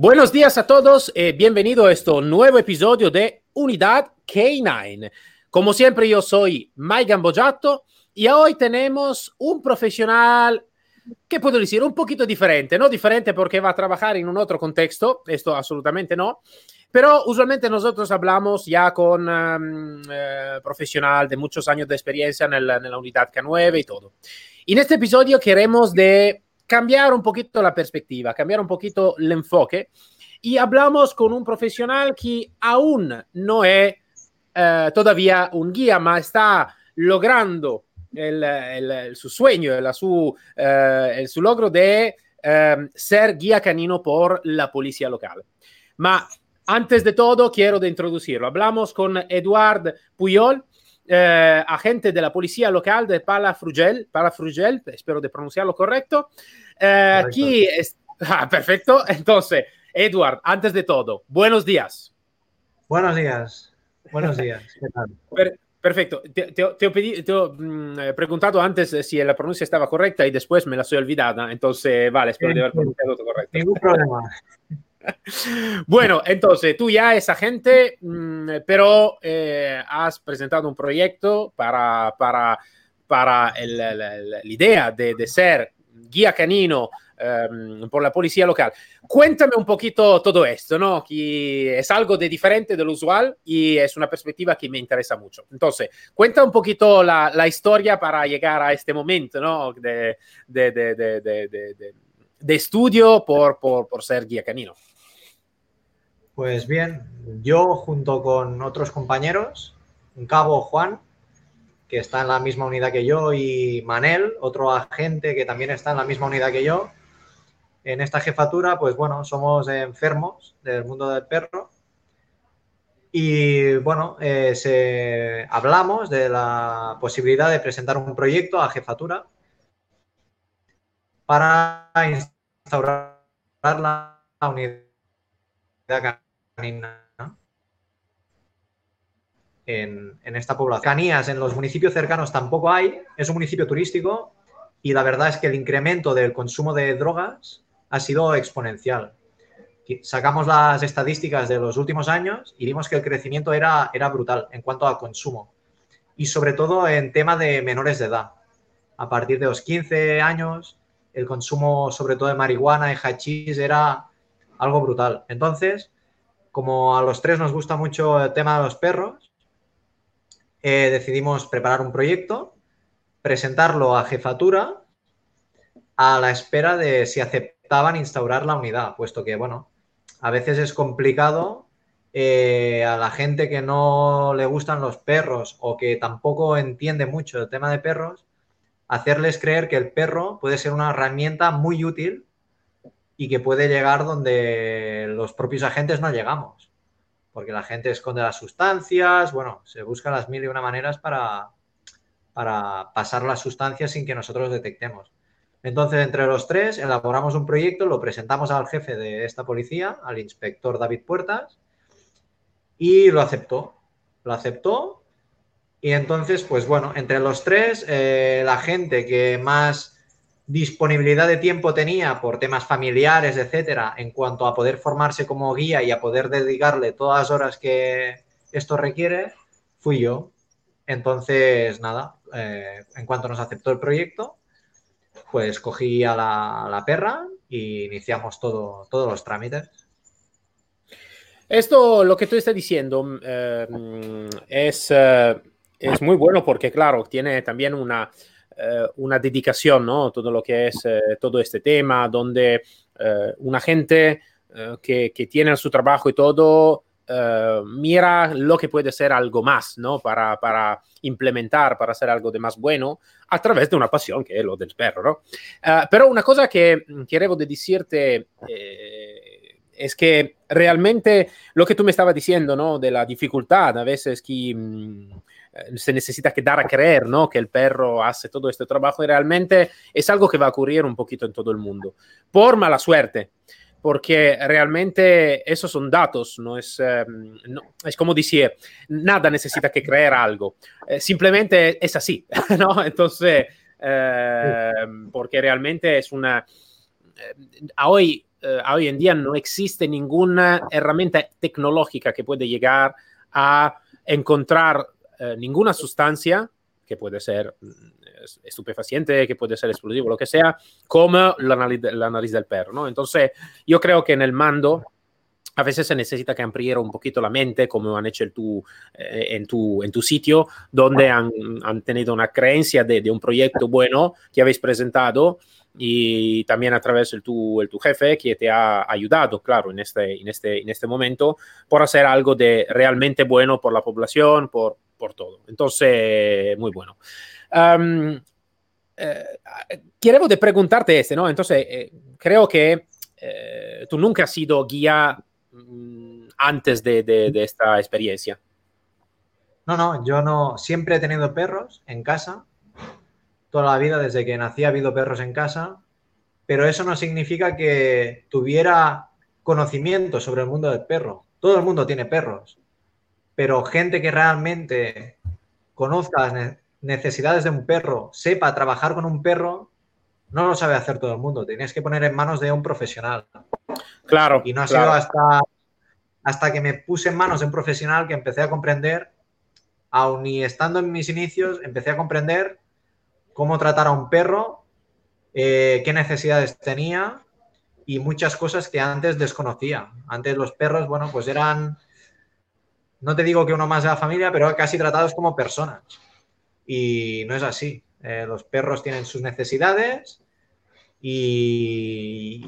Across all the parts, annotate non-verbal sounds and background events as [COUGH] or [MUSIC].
Buenos días a todos y bienvenido a este nuevo episodio de Unidad K9. Como siempre, yo soy Mike Gambojato y hoy tenemos un profesional que puedo decir un poquito diferente, no diferente porque va a trabajar en un otro contexto, esto absolutamente no, pero usualmente nosotros hablamos ya con um, eh, profesional de muchos años de experiencia en, la unidad K9 y todo. En este episodio queremos de cambiar un poquito la perspectiva, cambiar un poquito el enfoque y hablamos con un profesional que aún no es eh, todavía un guía, ma está logrando el, su sueño, eh, el su logro de eh, ser guía canino por la policía local. Ma antes de todo, quiero introducirlo. Hablamos con Eduard Puyol, eh, agente de la policía local de Palafrugell, Palafrugell espero de pronunciarlo correcto. Eh, aquí es, [LAUGHS] ah, perfecto. Entonces, Edward, antes de todo, buenos días. Buenos días. Buenos días. [LAUGHS] ¿Qué tal? Per, perfecto. Te, te, te, he pedido, te he mm, preguntado antes si la pronuncia estaba correcta y después me la soy olvidada. Entonces, vale, espero de haber pronunciado todo correcto. Ningún problema. [LAUGHS] Bueno, entonces tú ya es agente, mmm, pero eh, has presentado un proyecto para, para, para la idea de, ser guía canino um, por la policía local. Cuéntame un poquito todo esto, ¿no? Que es algo de diferente de lo usual y es una perspectiva que me interesa mucho. Entonces, cuenta un poquito la, la historia para llegar a este momento, ¿no? De, de, de, de estudio por, por, por ser guía canino. Pues bien, yo junto con otros compañeros, un cabo Juan, que está en la misma unidad que yo, y Manel, otro agente que también está en la misma unidad que yo, en esta jefatura, pues bueno, somos enfermos del mundo del perro. Y bueno, eh, se, hablamos de la posibilidad de presentar un proyecto a jefatura para instaurar la unidad en, en, esta población. Canías en los municipios cercanos tampoco hay, es un municipio turístico y la verdad es que el incremento del consumo de drogas ha sido exponencial. Sacamos las estadísticas de los últimos años y vimos que el crecimiento era, era brutal en cuanto a consumo y sobre todo en tema de menores de edad. A partir de los 15 años, el consumo sobre todo de marihuana y hachís era algo brutal. Entonces, como a los tres nos gusta mucho el tema de los perros, eh, decidimos preparar un proyecto, presentarlo a jefatura a la espera de si aceptaban instaurar la unidad, puesto que, bueno, a veces es complicado eh, a la gente que no le gustan los perros o que tampoco entiende mucho el tema de perros, hacerles creer que el perro puede ser una herramienta muy útil y que puede llegar donde los propios agentes no llegamos. Porque la gente esconde las sustancias, bueno, se buscan las mil y una maneras para, para pasar las sustancias sin que nosotros detectemos. Entonces, entre los tres, elaboramos un proyecto, lo presentamos al jefe de esta policía, al inspector David Puertas, y lo aceptó. Lo aceptó. Y entonces, pues bueno, entre los tres, eh, la gente que más disponibilidad de tiempo tenía por temas familiares, etcétera, en cuanto a poder formarse como guía y a poder dedicarle todas las horas que esto requiere, fui yo. Entonces, nada, eh, en cuanto nos aceptó el proyecto, pues cogí a la, perra e iniciamos todo, todos los trámites. Esto, lo que tú estás diciendo, eh, es, eh, es muy bueno porque, claro, tiene también una, una dedicación, ¿no? Todo lo que es eh, todo este tema, donde eh, una gente que, que, tiene su trabajo y todo, mira lo que puede ser algo más, ¿no? Para, para, implementar, para hacer algo de más bueno, a través de una pasión que es lo del perro, ¿no? pero una cosa que quiero decirte es que realmente lo que tú me estabas diciendo, ¿no? De la dificultad, a veces que mmm, se necesita que dar a creer, ¿no? Que el perro hace todo este trabajo y realmente es algo que va a ocurrir un poquito en todo el mundo. Por mala suerte, porque realmente esos son datos, no es, eh, no, es como decía, nada necesita que creer algo, eh, simplemente es así, [LAUGHS] ¿no? Entonces, eh, porque realmente es una hoy, hoy en día no existe ninguna herramienta tecnológica que puede llegar a encontrar ninguna sustancia que puede ser mm, estupefaciente, que puede ser explosivo, lo que sea, como la nariz, la nariz del perro, ¿no? Entonces, yo creo que en el mando a veces se necesita que ampliar un poquito la mente, como han hecho el tu, eh, en, tu, en tu sitio, donde han, han tenido una creencia de, de, un proyecto bueno que habéis presentado y también a través del tu, el tu jefe que te ha ayudado, claro, en este, en, este, en este momento, por hacer algo de realmente bueno por la población, por, por todo. Entonces, muy bueno. Um, eh, quiero de preguntarte este, ¿no? Entonces, eh, creo que eh, tú nunca has sido guía Mm, antes de, de, de, esta experiencia? No, no, yo no, siempre he tenido perros en casa, toda la vida, desde que nací ha habido perros en casa, pero eso no significa que tuviera conocimiento sobre el mundo del perro. Todo el mundo tiene perros, pero gente que realmente conozca las necesidades de un perro, sepa trabajar con un perro, no lo sabe hacer todo el mundo. Tienes que poner en manos de un profesional. Claro. Y no ha claro. sido hasta, hasta que me puse en manos de un profesional que empecé a comprender, aun y estando en mis inicios, empecé a comprender cómo tratar a un perro, eh, qué necesidades tenía y muchas cosas que antes desconocía. Antes los perros, bueno, pues eran, no te digo que uno más de la familia, pero casi tratados como personas. Y no es así. Eh, los perros tienen sus necesidades y,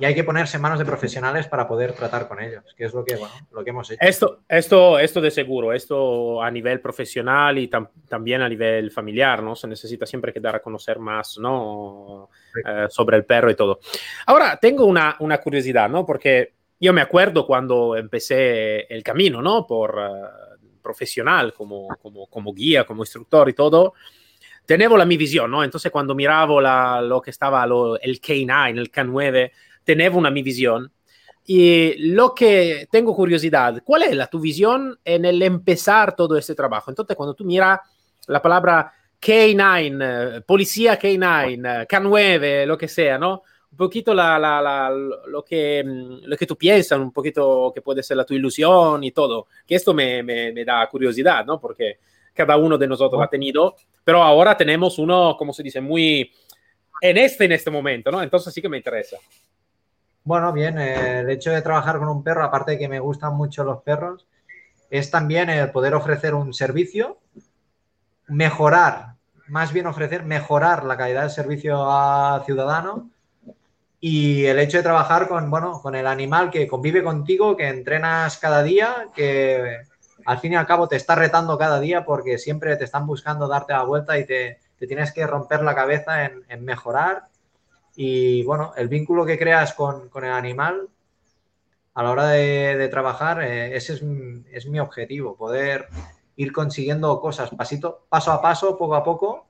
y, hay que ponerse en manos de profesionales para poder tratar con ellos, que es lo que, bueno, lo que hemos hecho. Esto, esto, esto de seguro, esto a nivel profesional y tam también a nivel familiar, ¿no? Se necesita siempre que dar a conocer más, ¿no? Sí. Eh, sobre el perro y todo. Ahora, tengo una, una, curiosidad, ¿no? Porque yo me acuerdo cuando empecé el camino, ¿no? Por uh, profesional, como, como, como guía, como instructor y todo tenevo la mi visión, ¿no? Entonces cuando miravo la, lo que estaba el K9, el K9, tenevo una mi visión. Y lo que tengo curiosidad, ¿cuál es la tu visión en el empezar todo este trabajo? Entonces cuando tú miras la palabra K9, policía K9, K9, lo que sea, ¿no? Un poquito la, la, lo, que, lo que tú piensas, un poquito que puede ser la tu ilusión y todo. Que esto me, me da curiosidad, ¿no? Porque cada uno de nosotros ha tenido, pero ahora tenemos uno, como se dice, muy en este, en este momento, ¿no? Entonces sí que me interesa. Bueno, bien, eh, el hecho de trabajar con un perro, aparte de que me gustan mucho los perros, es también el poder ofrecer un servicio, mejorar, más bien ofrecer, mejorar la calidad del servicio a ciudadano y el hecho de trabajar con, bueno, con el animal que convive contigo, que entrenas cada día, que al fin y al cabo te está retando cada día porque siempre te están buscando darte la vuelta y te, te tienes que romper la cabeza en, en, mejorar. Y bueno, el vínculo que creas con, con el animal a la hora de, de trabajar, eh, ese es, es, mi objetivo, poder ir consiguiendo cosas pasito, paso a paso, poco a poco,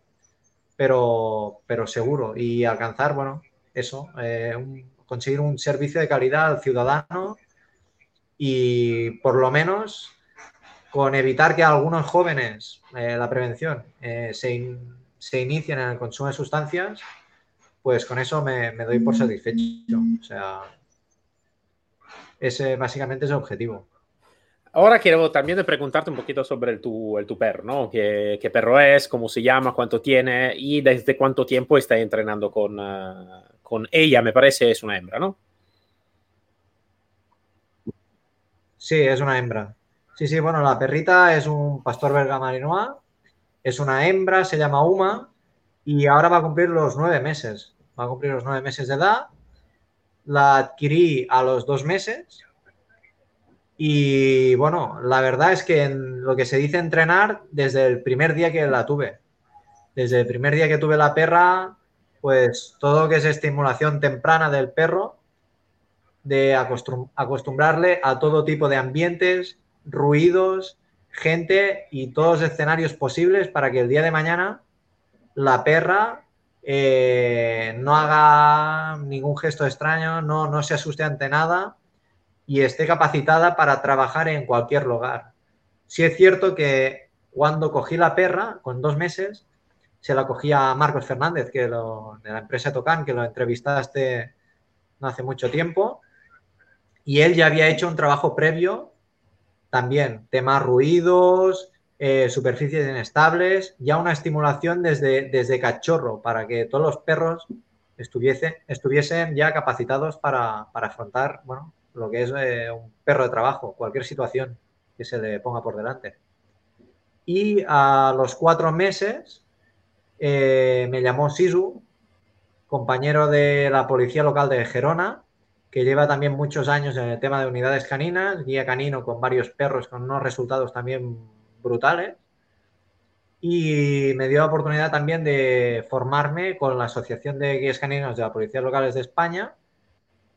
pero, pero seguro y alcanzar, bueno, eso, eh, un, conseguir un servicio de calidad al ciudadano y por lo menos con evitar que algunos jóvenes, eh, la prevención, eh, se, in, se, inicien en el consumo de sustancias, pues con eso me, me doy por satisfecho. O sea, ese básicamente es el objetivo. Ahora quiero también preguntarte un poquito sobre el tu, el tu perro, ¿no? ¿Qué, ¿Qué, perro es? ¿Cómo se llama? ¿Cuánto tiene? ¿Y desde cuánto tiempo está entrenando con, uh, con ella? Me parece es una hembra, ¿no? Sí, es una hembra. Sí, sí, bueno, la perrita es un pastor belga malinois, es una hembra, se llama Uma y ahora va a cumplir los nueve meses. Va a cumplir los nueve meses de edad. La adquirí a los dos meses y bueno, la verdad es que en lo que se dice entrenar desde el primer día que la tuve. Desde el primer día que tuve la perra, pues todo lo que es estimulación temprana del perro, de acostumbrarle a todo tipo de ambientes, ruidos, gente y todos los escenarios posibles para que el día de mañana la perra eh, no haga ningún gesto extraño, no, no se asuste ante nada y esté capacitada para trabajar en cualquier lugar. Sí es cierto que cuando cogí la perra, con dos meses, se la cogía a Marcos Fernández, que lo, de la empresa Tocan, que lo entrevistaste no hace mucho tiempo, y él ya había hecho un trabajo previo también, temas ruidos, eh, superficies inestables, ya una estimulación desde, desde cachorro para que todos los perros estuviese, estuviesen ya capacitados para, afrontar bueno, lo que es eh, un perro de trabajo, cualquier situación que se le ponga por delante. Y a los cuatro meses eh, me llamó Sisu, compañero de la policía local de Gerona, que lleva también muchos años en el tema de unidades caninas, guía canino con varios perros con unos resultados también brutales. Y me dio la oportunidad también de formarme con la Asociación de Guías Caninos de la Policía Locales de España,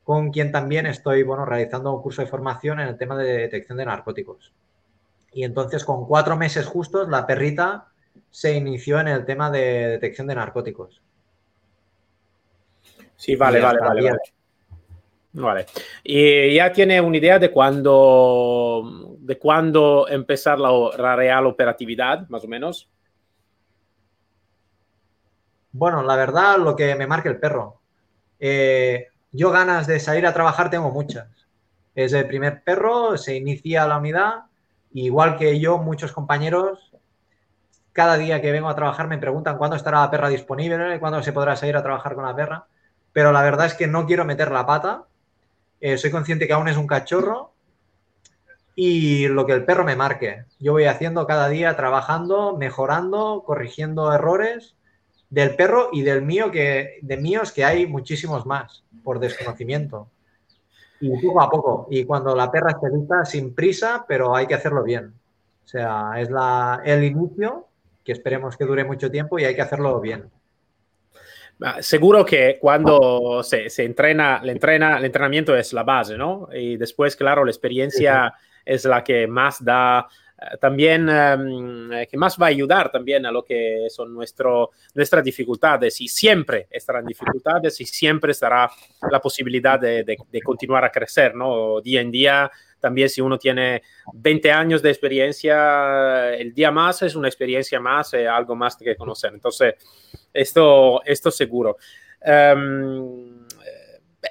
con quien también estoy bueno, realizando un curso de formación en el tema de detección de narcóticos. Y entonces, con cuatro meses justos, la perrita se inició en el tema de detección de narcóticos. Sí, vale, vale, vale, vale. ¿Y ya tiene una idea de cuándo, de cuándo empezar la, real operatividad, más o menos? Bueno, la verdad, lo que me marca el perro. Eh, yo ganas de salir a trabajar tengo muchas. Es el primer perro, se inicia la unidad, igual que yo, muchos compañeros, cada día que vengo a trabajar me preguntan cuándo estará la perra disponible, cuándo se podrá salir a trabajar con la perra, pero la verdad es que no quiero meter la pata, eh, soy consciente que aún es un cachorro y lo que el perro me marque. Yo voy haciendo cada día, trabajando, mejorando, corrigiendo errores del perro y del mío, que de míos que hay muchísimos más por desconocimiento. Y poco a poco. Y cuando la perra esté lista, sin prisa, pero hay que hacerlo bien. O sea, es la, el inicio, que esperemos que dure mucho tiempo y hay que hacerlo bien. Ah, seguro que cuando se, se, entrena, le entrena, el entrenamiento es la base, ¿no? Y después, claro, la experiencia es la que más da también em, eh, que más va a ayudar también a lo que son nuestro, nuestras dificultades y siempre estarán dificultades y siempre estará la posibilidad de, de, continuar a crecer, ¿no? Día en día, también si uno tiene 20 años de experiencia, el día más es una experiencia más, eh, algo más que conocer. Entonces, esto, esto seguro. Um,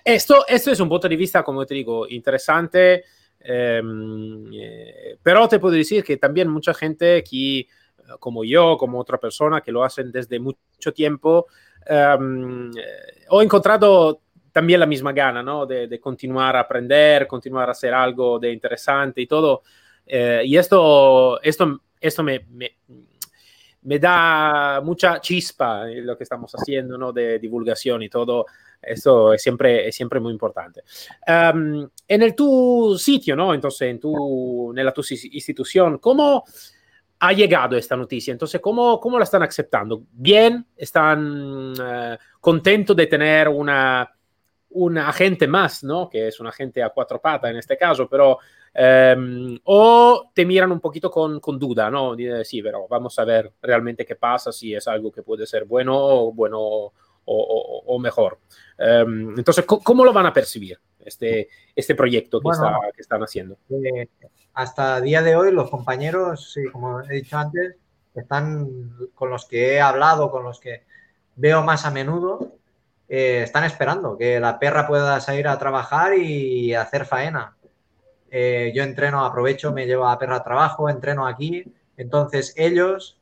esto, esto es un punto de vista, como te digo, interesante. Em, eh, pero te puedo decir que también mucha gente aquí, como yo, como otra persona, que lo hacen desde mucho tiempo, um, he encontrado también la misma gana, ¿no? De, continuar a aprender, continuar a hacer algo de interesante y todo. Eh, y esto, esto, esto me, me, me, da mucha chispa lo que estamos haciendo, ¿no? De divulgación y todo. Esto es siempre, es siempre muy importante. Um, en el tu sitio, ¿no? Entonces, en tu, en la tu institución, ¿cómo ha llegado esta noticia? Entonces, ¿cómo, cómo la están aceptando? ¿Bien? ¿Están uh, contentos de tener una, un agente más, ¿no? Que es un agente a cuatro patas en este caso, pero... Um, o te miran un poquito con, con duda, ¿no? Sí, pero vamos a ver realmente qué pasa, si es algo que puede ser bueno o bueno o, mejor. Em, entonces, ¿cómo, lo van a percibir este, este proyecto que, que están haciendo? Eh, hasta día de hoy los compañeros, como he dicho antes, están con los que he hablado, con los que veo más a menudo, eh, están esperando que la perra pueda salir a trabajar y hacer faena. Eh, yo entreno, aprovecho, me llevo a la perra a trabajo, entreno aquí. Entonces ellos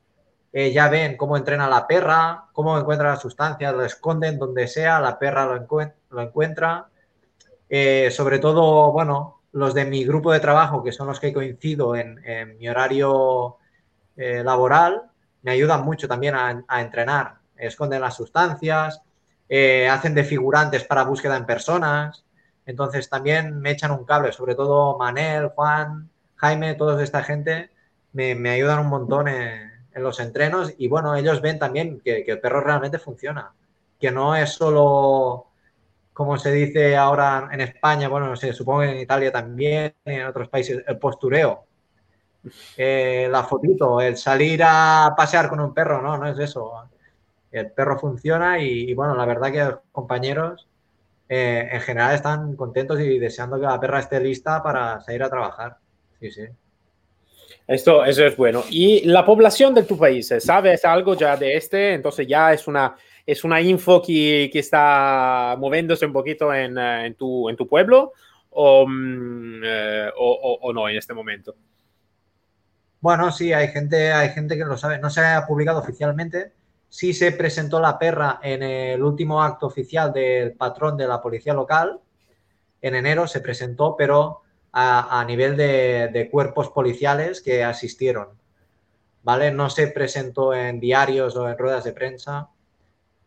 eh, ya ven cómo entrena la perra, cómo encuentra las sustancias, lo esconden donde sea, la perra lo, encuentra. Eh, sobre todo, bueno, los de mi grupo de trabajo, que son los que coincido en, mi horario eh, laboral, me ayudan mucho también a, entrenar. Esconden las sustancias, hacen de figurantes para búsqueda en personas. Entonces también me echan un cable, sobre todo Manel, Juan, Jaime, toda esta gente me, me ayudan un montón en, en los entrenos y bueno, ellos ven también que, el perro realmente funciona, que no es solo, como se dice ahora en España, bueno, se supongo en Italia también, en otros países, el postureo, eh, la fotito, el salir a pasear con un perro, no, no es eso. El perro funciona y, bueno, la verdad que los compañeros eh, en general están contentos y deseando que la perra esté lista para salir a trabajar. Sí, sí. Esto, eso es bueno. ¿Y la población de tu país? ¿Sabes algo ya de este? Entonces ya es una es una info que, que está moviéndose un poquito en, eh, en, tu, en tu pueblo o, mm, eh, o, o, no en este momento. Bueno, sí, hay gente, hay gente que lo sabe. No se ha publicado oficialmente. Sí se presentó la perra en el último acto oficial del patrón de la policía local. En enero se presentó, pero a, a nivel de, de cuerpos policiales que asistieron. ¿Vale? No se presentó en diarios o en ruedas de prensa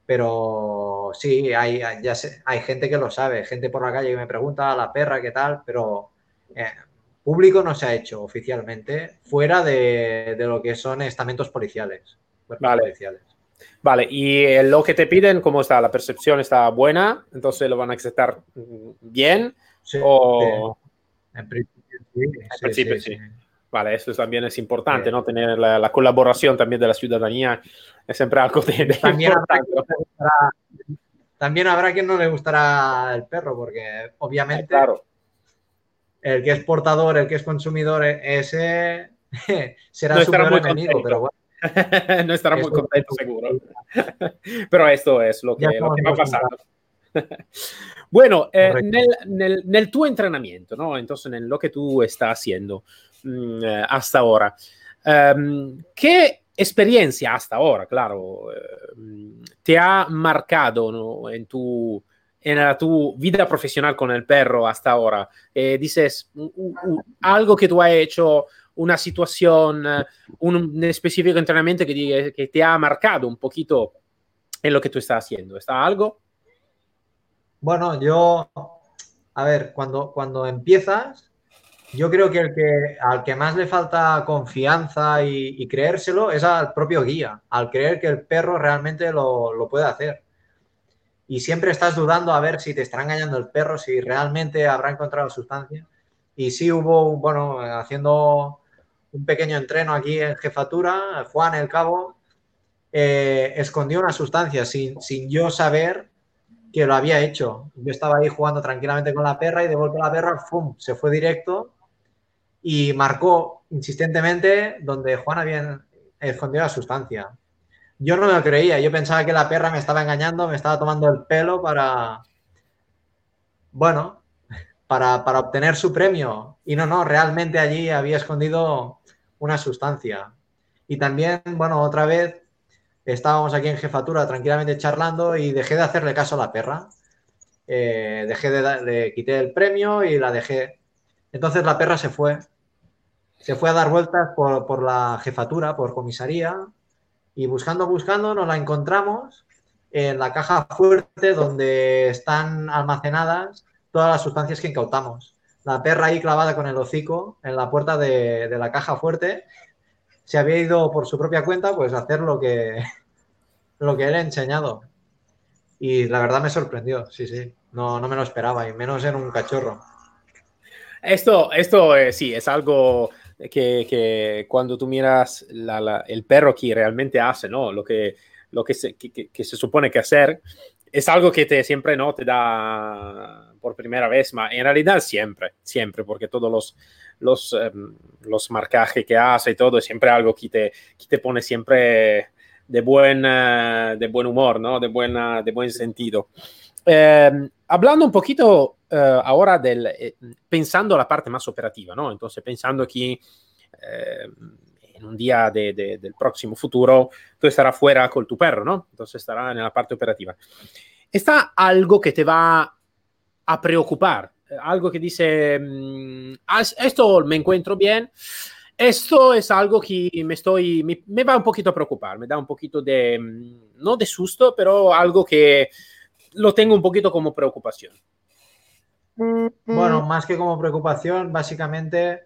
pero sí, hay, ya sé, hay gente que lo sabe, gente por la calle que me pregunta a la perra qué tal, pero eh, público no se ha hecho oficialmente, fuera de, de lo que son estamentos policiales. Vale. policiales. Vale, y lo que te piden, ¿cómo está? ¿La percepción está buena? Entonces lo van a aceptar bien. Sí, o... sí. En principio sí. En principio, sí. Vale, eso también es importante, ¿no? Tener la, la, colaboración también de la ciudadanía es siempre algo de, de también, habrá gustará, también habrá quien no le gustará el perro, porque obviamente claro. el que es portador, el que es consumidor, ese [LAUGHS] será No su peor enemigo, contento. pero bueno. [LAUGHS] no estará muy contento, seguro. [LAUGHS] Pero esto es lo que, lo que va pasando. Bueno, eh, nel, nel, nel tuo entrenamiento, ¿no? Entonces, en lo que tú estás haciendo mm, eh, hasta ahora, ehm, ¿qué experiencia hasta ahora, claro, eh, te ha marcado ¿no? en, tu, en la tu vida profesional con el perro hasta ahora? Eh, dices, u- u- algo que tú has hecho, una situación, un, un específico entrenamiento que, que te ha marcado un poquito en lo que tú estás haciendo. ¿Está algo? Bueno, yo, a ver, cuando, cuando empiezas, yo creo que, el que al que más le falta confianza y, y creérselo es al propio guía, al creer que el perro realmente lo, lo puede hacer. Y siempre estás dudando a ver si te estará engañando el perro, si realmente habrá encontrado sustancia. Y sí hubo, bueno, haciendo un pequeño entreno aquí en jefatura, Juan el Cabo eh, escondió una sustancia sin, sin yo saber que lo había hecho. Yo estaba ahí jugando tranquilamente con la perra y de golpe la perra ¡fum! se fue directo y marcó insistentemente donde Juan había escondido la sustancia. Yo no me lo creía, yo pensaba que la perra me estaba engañando, me estaba tomando el pelo para, bueno, [LAUGHS] para, para obtener su premio. Y no, no, realmente allí había escondido una sustancia. Y también, bueno, otra vez estábamos aquí en jefatura tranquilamente charlando y dejé de hacerle caso a la perra. Eh, dejé de, le quité el premio y la dejé. Entonces la perra se fue. Se fue a dar vueltas por, por la jefatura, por comisaría, y buscando, buscando, nos la encontramos en la caja fuerte donde están almacenadas todas las sustancias que incautamos. La perra ahí clavada con el hocico en la puerta de, de la caja fuerte se había ido por su propia cuenta pues hacer lo que, [LAUGHS] lo que él ha enseñado. Y la verdad me sorprendió, sí, sí. No, no me lo esperaba, y menos en un cachorro. Esto, esto eh, sí, es algo que, que cuando tú miras el perro que realmente hace, ¿no? Lo que, lo que, se, que, que- se supone que hacer, es algo que te siempre no te da por primera vez, ma en realidad siempre, siempre, porque todos los, los, em, los marcajes que hace y todo, es siempre algo que te, que te pone siempre de buen, de buen humor, ¿no? De, buena, de buen sentido. Eh, hablando un poquito eh, ahora del, eh, pensando la parte más operativa, ¿no? Entonces, pensando que eh, en un día de, de, del próximo futuro tú estarás fuera con tu perro, ¿no? Entonces estará en la parte operativa. ¿Está algo que te va a preocupar? Algo que dice, mm, "Ah, esto me encuentro bien, esto es algo que me estoy, me, me va un poquito a preocupar, me da un poquito de, mm, no de susto, pero algo que lo tengo un poquito como preocupación. Bueno, más que como preocupación, básicamente,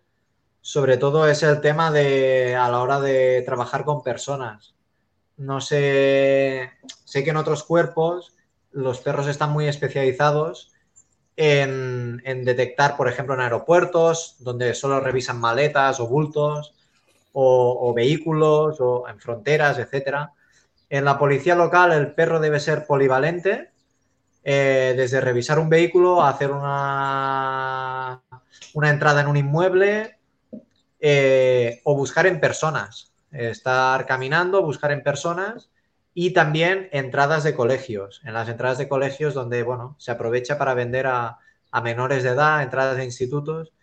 sobre todo es el tema de a la hora de trabajar con personas. No sé, sé que en otros cuerpos los perros están muy especializados en, detectar, por ejemplo, en aeropuertos, donde solo revisan maletas o bultos, o, o vehículos, o en fronteras, etcétera. En la policía local el perro debe ser polivalente, eh, desde revisar un vehículo a hacer una, una entrada en un inmueble eh, o buscar en personas. Estar caminando, buscar en personas y también entradas de colegios. En las entradas de colegios donde, bueno, se aprovecha para vender a, a menores de edad, entradas de institutos.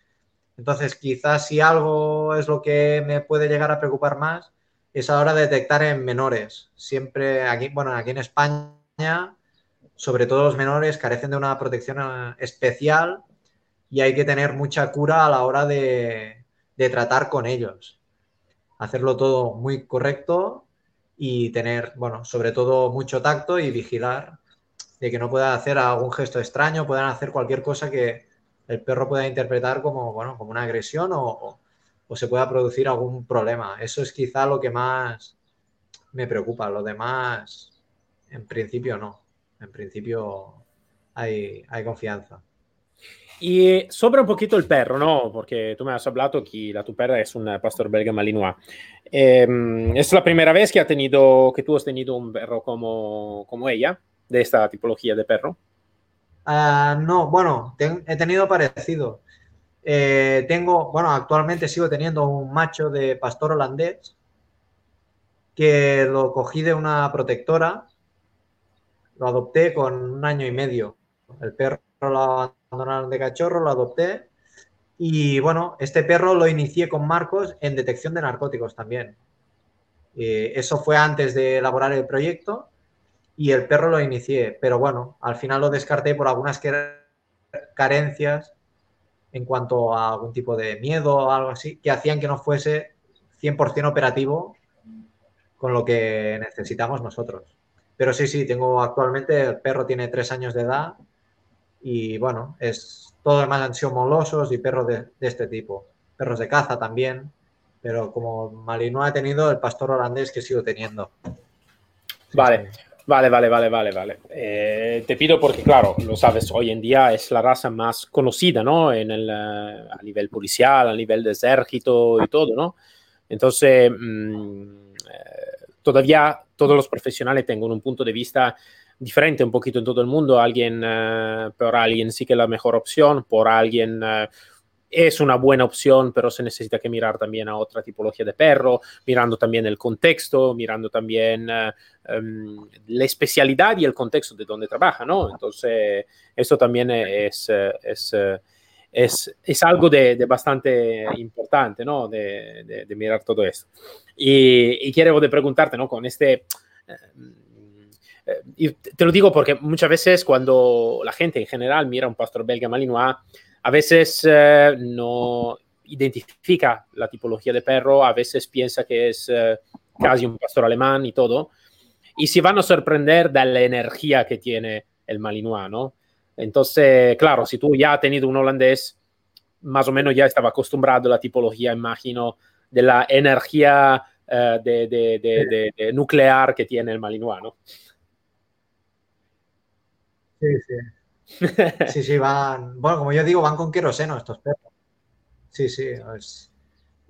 Entonces, quizás si algo es lo que me puede llegar a preocupar más, es ahora detectar en menores. Siempre aquí, bueno, aquí en España, sobre todo los menores carecen de una protección eh, especial y hay que tener mucha cura a la hora de, de tratar con ellos. Hacerlo todo muy correcto y tener, bueno, sobre todo mucho tacto y vigilar de que no puedan hacer algún gesto extraño, puedan hacer cualquier cosa que el perro pueda interpretar como, bueno, como una agresión o, o, se pueda producir algún problema. Eso es quizá lo que más me preocupa. Lo demás, en principio no. En principio hay, hay confianza. Y sobre un poquito el perro, ¿no? Porque tú me has hablado que la tu perra es un pastor belga malinois. Eh, ¿Es la primera vez que, ha tenido, que tú has tenido un perro como, como ella, de esta tipología de perro? Uh, no, bueno, he tenido parecido. Eh, tengo, bueno, actualmente sigo teniendo un macho de pastor holandés que lo cogí de una protectora, lo adopté con un año y medio. El perro lo abandonaron de cachorro, lo adopté. Y bueno, este perro lo inicié con Marcos en detección de narcóticos también. Eh, eso fue antes de elaborar el proyecto y el perro lo inicié, pero bueno, al final lo descarté por algunas carencias en cuanto a algún tipo de miedo o algo así, que hacían que no fuese 100% operativo con lo que necesitamos nosotros. Pero sí, sí, tengo actualmente, el perro tiene tres años de edad y bueno, es todo demás han sido molosos y perros de, de, este tipo. Perros de caza también, pero como Malinois ha tenido el pastor holandés que sigo teniendo. Vale, vale, vale, vale, vale, vale. Eh, te pido porque, claro, lo sabes, hoy en día es la raza más conocida, ¿no? En el, uh, a nivel policial, a nivel de ejército y todo, ¿no? Entonces, mmm, eh, todavía todos los profesionales tienen un punto de vista diferente un poquito en todo el mundo. Alguien, uh, por alguien sí que es la mejor opción, por alguien uh, es una buena opción, pero se necesita que mirar también a otra tipología de perro, mirando también el contexto, mirando también uh, um, la especialidad y el contexto de donde trabaja, ¿no? Entonces, eso también es, es, es, es algo de, de, bastante importante, ¿no? De, de, de mirar todo esto. Y, y, quiero preguntarte, ¿no? Con este... Uh, y te lo digo porque muchas veces cuando la gente en general mira un pastor belga malinois, a veces eh, no identifica la tipología de perro, a veces piensa que es eh, casi un pastor alemán y todo, y se van a sorprender de la energía que tiene el malinois, ¿no? Entonces, claro, si tú ya has tenido un holandés, más o menos ya estaba acostumbrado a la tipología, imagino, de la energía de, de, de, de, nuclear que tiene el malinois, ¿no? Sí, sí. Sí, sí, van. Bueno, como yo digo, van con queroseno estos perros. Sí, sí.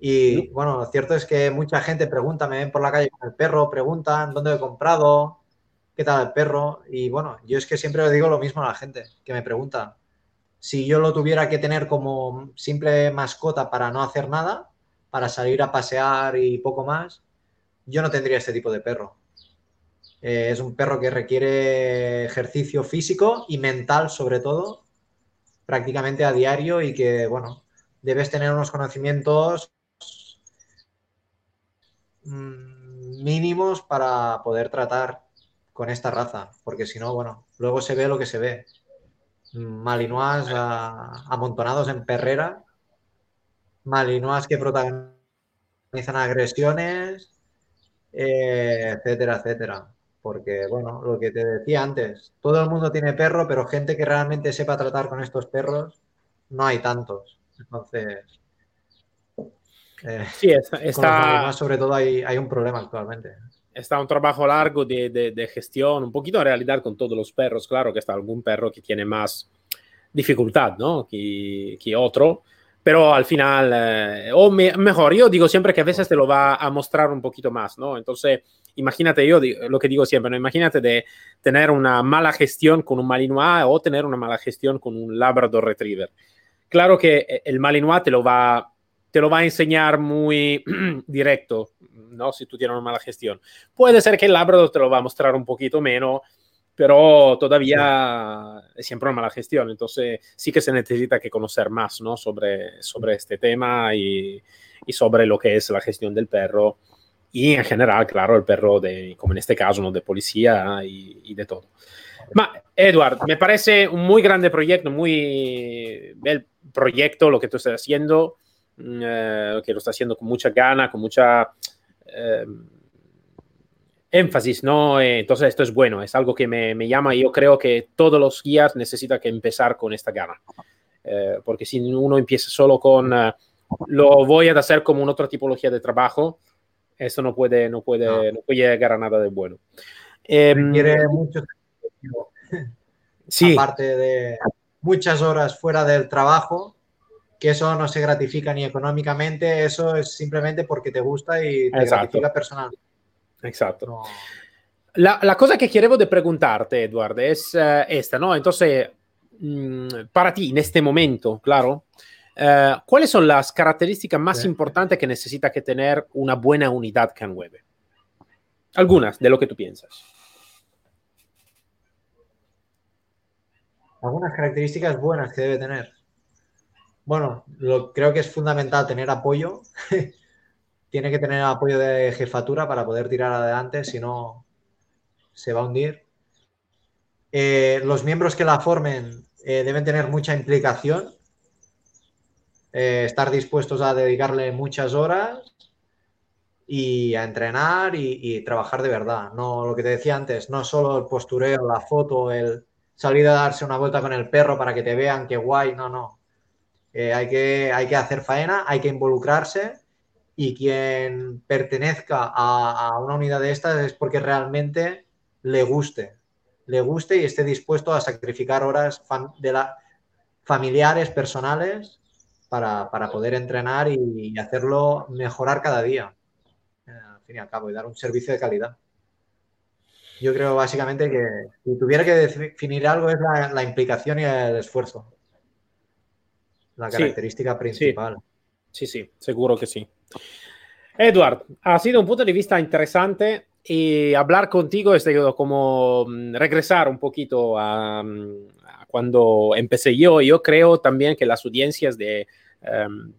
Y bueno, lo cierto es que mucha gente pregunta, me ven por la calle con el perro, preguntan dónde he comprado, qué tal el perro. Y bueno, yo es que siempre le digo lo mismo a la gente que me pregunta. Si yo lo tuviera que tener como simple mascota para no hacer nada, para salir a pasear y poco más, yo no tendría este tipo de perro. Eh, es un perro que requiere ejercicio físico y mental, sobre todo, prácticamente a diario y que, bueno, debes tener unos conocimientos mm, mínimos para poder tratar con esta raza, porque si no, bueno, luego se ve lo que se ve. Malinois amontonados en perrera, Malinois que protagonizan agresiones, eh, etcétera, etcétera porque, bueno, lo que te decía antes, todo el mundo tiene perro, pero gente que realmente sepa tratar con estos perros, no hay tantos. Entonces, eh, sí, está, está... sobre todo hay, hay, un problema actualmente. Está un trabajo largo de, de, de, gestión, un poquito en realidad con todos los perros, claro que está algún perro que tiene más dificultad, ¿no? Que, que otro, pero al final, eh, o me, mejor, yo digo siempre que a veces te lo va a mostrar un poquito más, ¿no? Entonces, imagínate, yo lo que digo siempre, ¿no? imagínate de tener una mala gestión con un Malinois o tener una mala gestión con un Labrador Retriever. Claro que eh, el Malinois te lo va te lo va a enseñar muy [CLEARS THROAT] directo, ¿no? Si tú tienes una mala gestión. Puede ser que el Labrador te lo va a mostrar un poquito menos, pero todavía es siempre una mala gestión. Entonces sí que se necesita que conocer más, ¿no? Sobre, sobre este tema y, y sobre lo que es la gestión del perro y en general, claro, el perro de, como en este caso, ¿no? de policía y, y de todo. Ma, Edward, me parece un muy grande proyecto, muy bel proyecto lo que tú estás haciendo, eh, que lo estás haciendo con mucha gana, con mucha eh, énfasis, ¿no? Eh, entonces esto es bueno, es algo que me, me, llama y yo creo que todos los guías necesitan que empezar con esta gana, eh, porque si uno empieza solo con uh, lo voy a hacer como una otra tipología de trabajo, eso no puede, no puede, no. no puede llegar a nada de bueno. Requiere mucho sí. aparte de muchas horas fuera del trabajo, que eso no se gratifica ni económicamente, eso es simplemente porque te gusta y te Esatto. gratifica personalmente. Exacto. No. La, la, cosa que quiero de preguntarte, Edward, es uh, esta, ¿no? Entonces, mmm, para ti, en este momento, claro, uh, ¿cuáles son las características más importantes que necesita que tener una buena unidad CAN 9? Algunas de lo que tú piensas. Algunas características buenas que debe tener. Bueno, lo, creo que es fundamental tener apoyo. [LAUGHS] Tiene que tener apoyo de jefatura para poder tirar adelante, si no se va a hundir. Eh, los miembros que la formen eh, deben tener mucha implicación, eh, estar dispuestos a dedicarle muchas horas y a entrenar y, trabajar de verdad. No lo que te decía antes, no solo el postureo, la foto, el salir a darse una vuelta con el perro para que te vean qué guay, no, no. Eh, hay, que, hay que hacer faena, hay que involucrarse y quien pertenezca a, a una unidad de estas es porque realmente le guste, le guste y esté dispuesto a sacrificar horas de la, familiares, personales, para, para poder entrenar y, y, hacerlo mejorar cada día, eh, al fin y al cabo, y dar un servicio de calidad. Yo creo básicamente que si tuviera que definir algo es la, la implicación y el esfuerzo. La característica sí, principal. Sí. sí, sí, seguro que sí. Edward, ha sido un punto de vista interesante y hablar contigo es como mm, regresar un poquito a, a, cuando empecé yo. Yo creo también que las audiencias de um,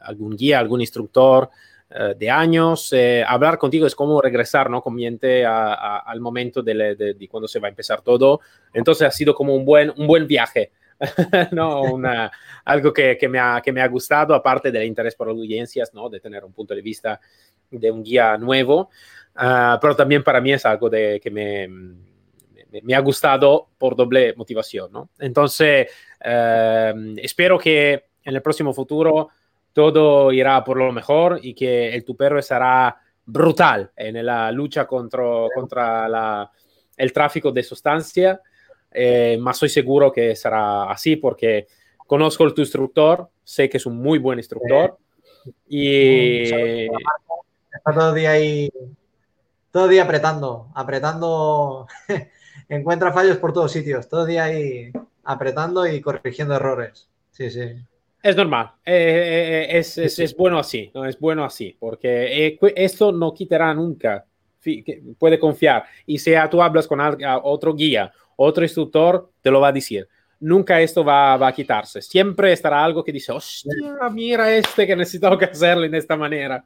algún guía, algún instructor uh, de años, eh, hablar contigo es como regresar, ¿no? Comiente a, a, al momento de, de, de, cuando se va a empezar todo. Entonces ha sido como un buen, un buen viaje. [LAUGHS] no, una, algo que, que, me ha, que me ha gustado, aparte del interés por audiencias, ¿no? de tener un punto de vista de un guía nuevo. Uh, pero también para mí es algo de, que me, me, ha gustado por doble motivación. ¿no? Entonces, uh, espero que en el próximo futuro todo irá por lo mejor y que el tu perro estará brutal en la lucha contra, contra la, el tráfico de sustancia. Eh, más soy seguro que será así porque conozco el tu instructor, sé que es un muy buen instructor y... Está todo el día ahí todo el día apretando, apretando, encuentra fallos por todos sitios, todo el día ahí apretando y corrigiendo errores. Sí, sí. Es normal, eh, eh, es, es, es, bueno así, ¿no? es bueno así, porque eh, esto no quitará nunca, puede confiar. Y si tú hablas con otro guía, otro instructor, te lo va a decir nunca esto va, va, a quitarse. Siempre estará algo que dice, hostia, mira este que necesito que hacerlo en esta manera.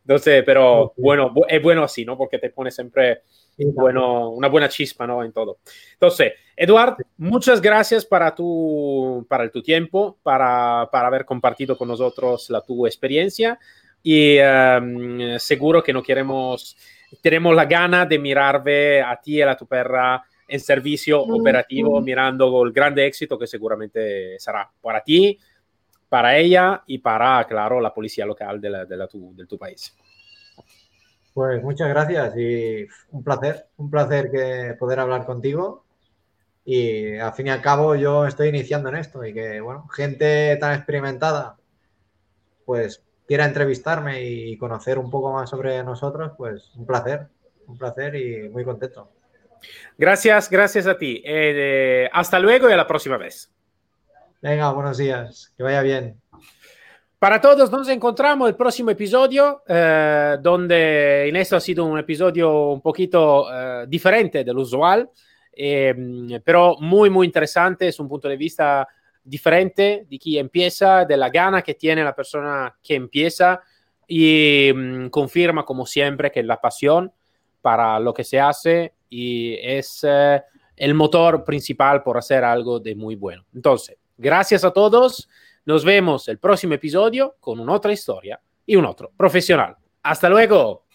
Entonces, pero bueno, es bueno así, ¿no? Porque te pone siempre bueno, una buena chispa, ¿no? En todo. Entonces, Eduard, muchas gracias para tu, para tu tiempo, para, para haber compartido con nosotros la tu experiencia y um, seguro que no queremos, tenemos la gana de mirarve a ti y a tu perra en servicio operativo, mirando el grande éxito que seguramente será para ti, para ella y para, claro, la policía local de, la, de, la tu, de tu país. Pues muchas gracias y un placer, un placer que poder hablar contigo. Y al fin y al cabo yo estoy iniciando en esto y que, bueno, gente tan experimentada, pues quiera entrevistarme y conocer un poco más sobre nosotros, pues un placer, un placer y muy contento. Gracias, gracias a ti. Eh, hasta luego y a la próxima vez. Venga, buenos días. Que vaya bien. Para todos nos encontramos el próximo episodio, eh, donde en esto ha sido un episodio un poquito eh, diferente del usual, eh, pero muy, muy interesante, es un punto de vista diferente de quien empieza, de la gana que tiene la persona que empieza y mm, confirma como siempre que la pasión para lo que se hace y es eh, el motor principal por hacer algo de muy bueno. Entonces, gracias a todos. Nos vemos el próximo episodio con una otra historia y un otro profesional. Hasta luego.